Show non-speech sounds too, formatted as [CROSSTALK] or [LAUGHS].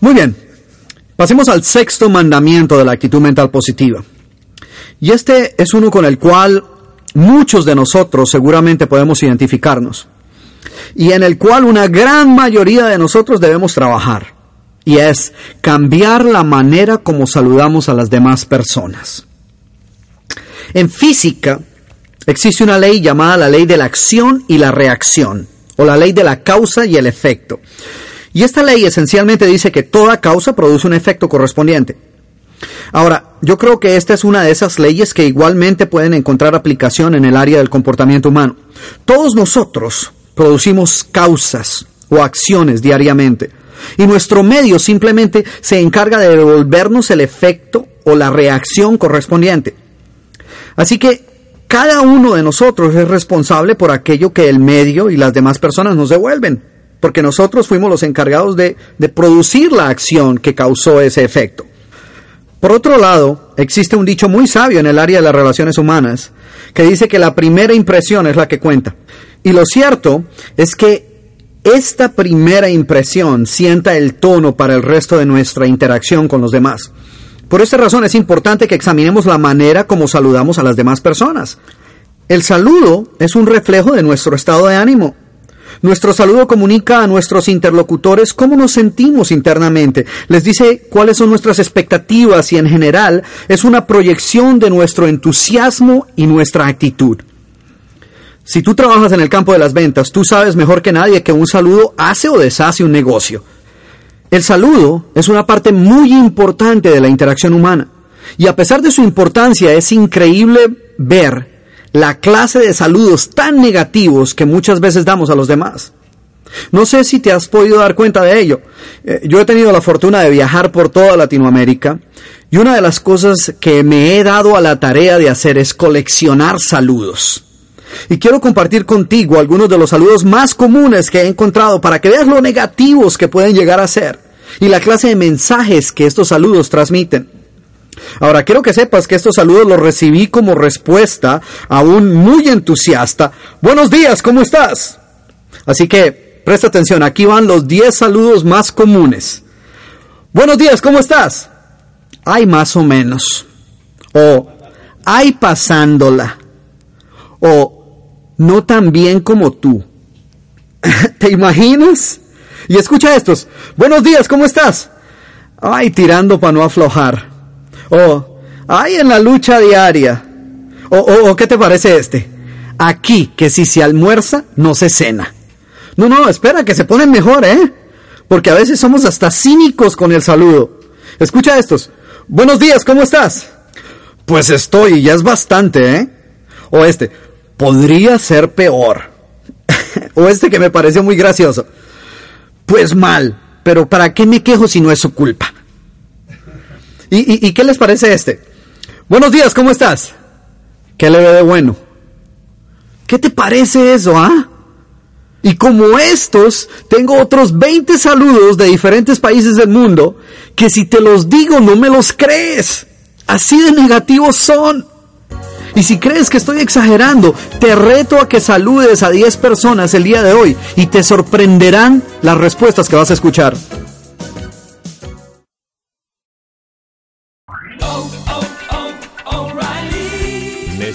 Muy bien, pasemos al sexto mandamiento de la actitud mental positiva. Y este es uno con el cual muchos de nosotros seguramente podemos identificarnos. Y en el cual una gran mayoría de nosotros debemos trabajar. Y es cambiar la manera como saludamos a las demás personas. En física existe una ley llamada la ley de la acción y la reacción, o la ley de la causa y el efecto. Y esta ley esencialmente dice que toda causa produce un efecto correspondiente. Ahora, yo creo que esta es una de esas leyes que igualmente pueden encontrar aplicación en el área del comportamiento humano. Todos nosotros producimos causas o acciones diariamente. Y nuestro medio simplemente se encarga de devolvernos el efecto o la reacción correspondiente. Así que cada uno de nosotros es responsable por aquello que el medio y las demás personas nos devuelven, porque nosotros fuimos los encargados de, de producir la acción que causó ese efecto. Por otro lado, existe un dicho muy sabio en el área de las relaciones humanas que dice que la primera impresión es la que cuenta. Y lo cierto es que esta primera impresión sienta el tono para el resto de nuestra interacción con los demás. Por esta razón es importante que examinemos la manera como saludamos a las demás personas. El saludo es un reflejo de nuestro estado de ánimo. Nuestro saludo comunica a nuestros interlocutores cómo nos sentimos internamente, les dice cuáles son nuestras expectativas y en general es una proyección de nuestro entusiasmo y nuestra actitud. Si tú trabajas en el campo de las ventas, tú sabes mejor que nadie que un saludo hace o deshace un negocio. El saludo es una parte muy importante de la interacción humana. Y a pesar de su importancia, es increíble ver la clase de saludos tan negativos que muchas veces damos a los demás. No sé si te has podido dar cuenta de ello. Eh, yo he tenido la fortuna de viajar por toda Latinoamérica y una de las cosas que me he dado a la tarea de hacer es coleccionar saludos. Y quiero compartir contigo algunos de los saludos más comunes que he encontrado para que veas lo negativos que pueden llegar a ser y la clase de mensajes que estos saludos transmiten. Ahora, quiero que sepas que estos saludos los recibí como respuesta a un muy entusiasta. Buenos días, ¿cómo estás? Así que, presta atención, aquí van los 10 saludos más comunes. Buenos días, ¿cómo estás? Ay, más o menos. O, ay, pasándola. O, no tan bien como tú. [LAUGHS] ¿Te imaginas? Y escucha estos. Buenos días, ¿cómo estás? Ay, tirando para no aflojar. O, ay, en la lucha diaria. O, o, o, ¿qué te parece este? Aquí, que si se almuerza, no se cena. No, no, espera, que se ponen mejor, ¿eh? Porque a veces somos hasta cínicos con el saludo. Escucha estos. Buenos días, ¿cómo estás? Pues estoy, ya es bastante, ¿eh? O este, podría ser peor. [LAUGHS] o este que me pareció muy gracioso. Pues mal, pero ¿para qué me quejo si no es su culpa? ¿Y, qué les parece este? Buenos días, ¿cómo estás? ¿Qué le ve de bueno? ¿Qué te parece eso, ah? Y como estos, tengo otros 20 saludos de diferentes países del mundo que si te los digo no me los crees. Así de negativos son. Y si crees que estoy exagerando, te reto a que saludes a 10 personas el día de hoy y te sorprenderán las respuestas que vas a escuchar.